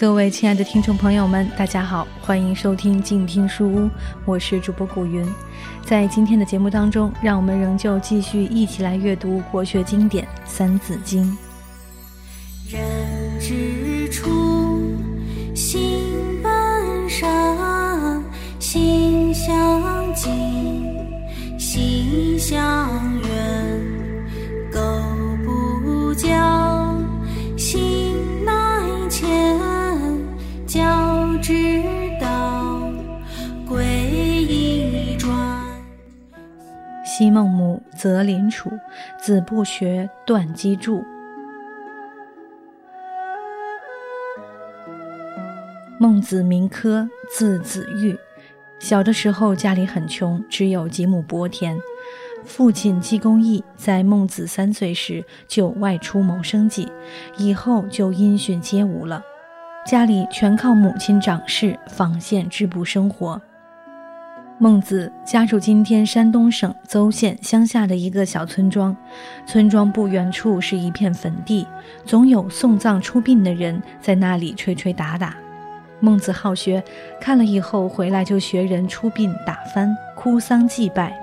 各位亲爱的听众朋友们，大家好，欢迎收听静听书屋，我是主播古云。在今天的节目当中，让我们仍旧继续一起来阅读国学经典《三字经》。人之初，性本善，性相昔孟母，择邻处，子不学，断机杼。孟子名轲，字子玉。小的时候家里很穷，只有几亩薄田。父亲季公义在孟子三岁时就外出谋生计，以后就音讯皆无了。家里全靠母亲掌事纺线织布生活。孟子家住今天山东省邹县乡下的一个小村庄，村庄不远处是一片坟地，总有送葬出殡的人在那里吹吹打打。孟子好学，看了以后回来就学人出殡、打幡、哭丧祭拜。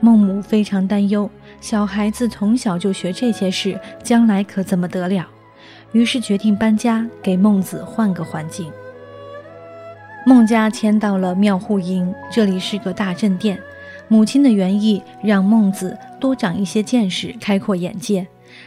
孟母非常担忧，小孩子从小就学这些事，将来可怎么得了？于是决定搬家，给孟子换个环境。孟家迁到了庙户营，这里是个大正殿。母亲的原意让孟子多长一些见识，开阔眼界，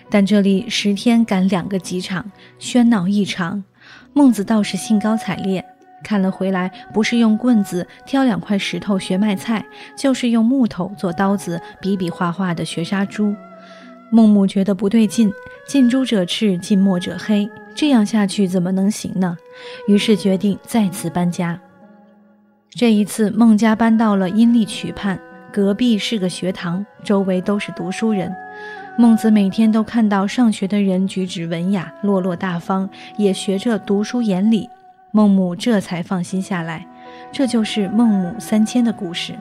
但这里十天赶两个集场，喧闹异常。孟子倒是兴高采烈，看了回来，不是用棍子挑两块石头学卖菜，就是用木头做刀子，比比划划的学杀猪。孟母觉得不对劲，近朱者赤，近墨者黑，这样下去怎么能行呢？于是决定再次搬家。这一次，孟家搬到了阴历渠畔，隔壁是个学堂，周围都是读书人。孟子每天都看到上学的人举止文雅、落落大方，也学着读书言礼。孟母这才放心下来。这就是孟母三迁的故事。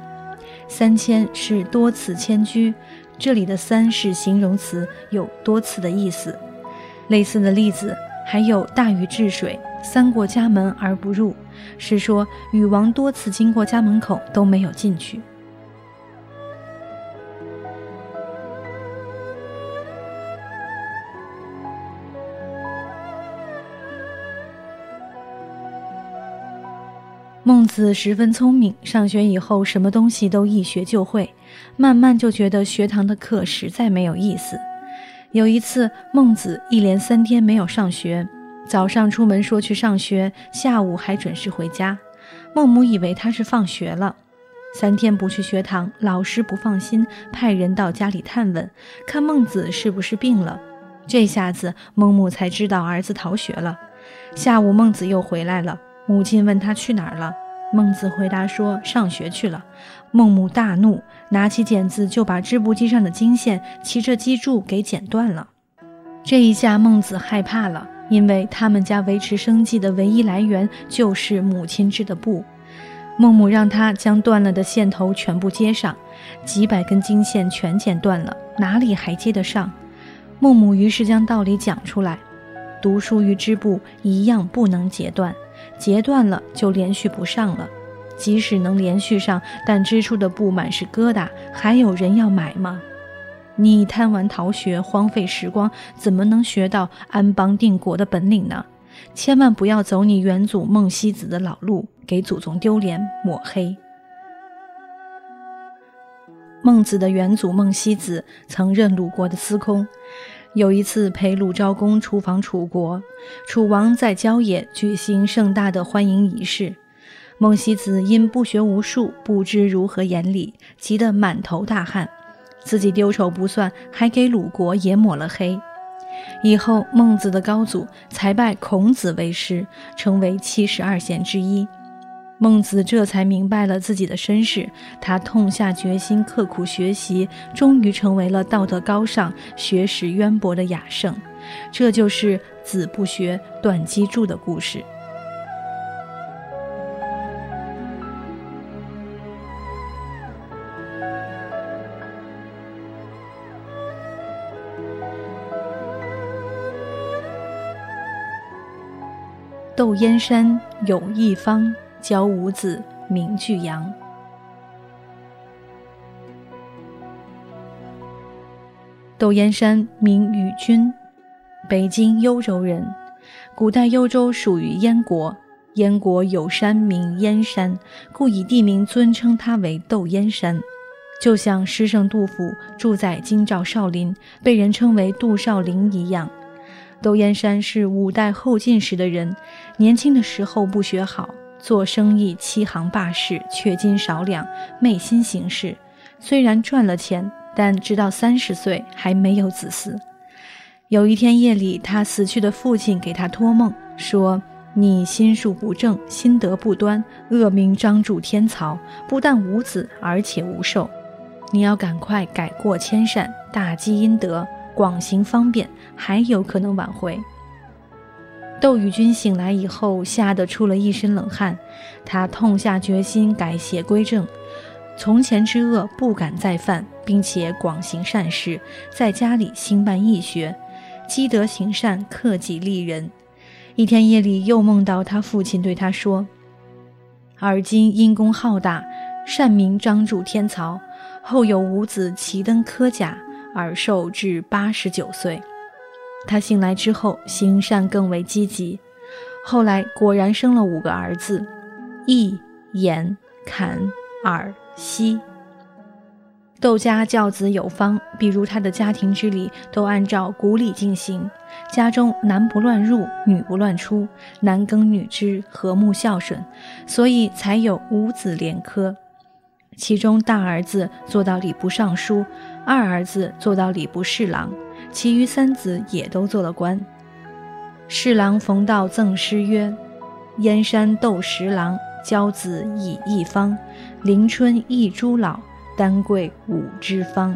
三迁是多次迁居，这里的“三”是形容词，有多次的意思。类似的例子还有“大禹治水，三过家门而不入”，是说禹王多次经过家门口都没有进去。孟子十分聪明，上学以后什么东西都一学就会，慢慢就觉得学堂的课实在没有意思。有一次，孟子一连三天没有上学，早上出门说去上学，下午还准时回家。孟母以为他是放学了，三天不去学堂，老师不放心，派人到家里探问，看孟子是不是病了。这下子孟母才知道儿子逃学了。下午孟子又回来了。母亲问他去哪儿了，孟子回答说上学去了。孟母大怒，拿起剪子就把织布机上的经线骑着机杼给剪断了。这一下孟子害怕了，因为他们家维持生计的唯一来源就是母亲织的布。孟母让他将断了的线头全部接上，几百根经线全剪断了，哪里还接得上？孟母于是将道理讲出来：读书与织布一样，不能截断。截断了就连续不上了，即使能连续上，但织出的布满是疙瘩，还有人要买吗？你贪玩逃学，荒废时光，怎么能学到安邦定国的本领呢？千万不要走你元祖孟西子的老路，给祖宗丢脸抹黑。孟子的元祖孟西子曾任鲁国的司空。有一次陪鲁昭公出访楚国，楚王在郊野举行盛大的欢迎仪式。孟西子因不学无术，不知如何言礼，急得满头大汗，自己丢丑不算，还给鲁国也抹了黑。以后孟子的高祖才拜孔子为师，成为七十二贤之一。孟子这才明白了自己的身世，他痛下决心，刻苦学习，终于成为了道德高尚、学识渊博的雅圣。这就是“子不学，断机杼”的故事。窦燕山有一方，教五子名俱扬。窦燕山名禹君，北京幽州人。古代幽州属于燕国，燕国有山名燕山，故以地名尊称他为窦燕山。就像诗圣杜甫住在京兆少林，被人称为杜少林一样。窦燕山是五代后晋时的人，年轻的时候不学好，做生意欺行霸市，缺斤少两，昧心行事。虽然赚了钱，但直到三十岁还没有子嗣。有一天夜里，他死去的父亲给他托梦说：“你心术不正，心德不端，恶名彰著天曹，不但无子，而且无寿。你要赶快改过迁善，大积阴德，广行方便，还有可能挽回。”窦禹君醒来以后，吓得出了一身冷汗，他痛下决心改邪归正。从前之恶不敢再犯，并且广行善事，在家里兴办义学，积德行善，克己利人。一天夜里，又梦到他父亲对他说：“而今因功浩大，善名彰著天曹，后有五子齐登科甲，而寿至八十九岁。”他醒来之后，行善更为积极，后来果然生了五个儿子：义、言、侃、尔。西窦家教子有方，比如他的家庭之礼都按照古礼进行，家中男不乱入，女不乱出，男耕女织，和睦孝顺，所以才有五子连科。其中大儿子做到礼部尚书，二儿子做到礼部侍郎，其余三子也都做了官。侍郎冯道赠诗曰：“燕山窦十郎。”教子以一方，临春一诸老，丹桂五枝芳。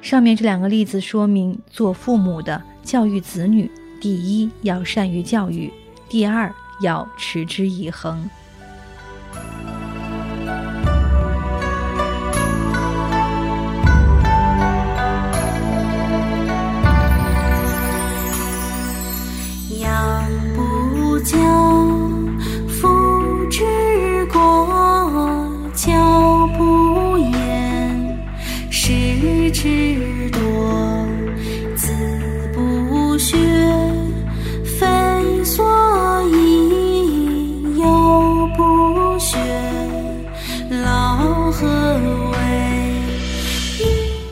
上面这两个例子说明，做父母的教育子女，第一要善于教育，第二要持之以恒。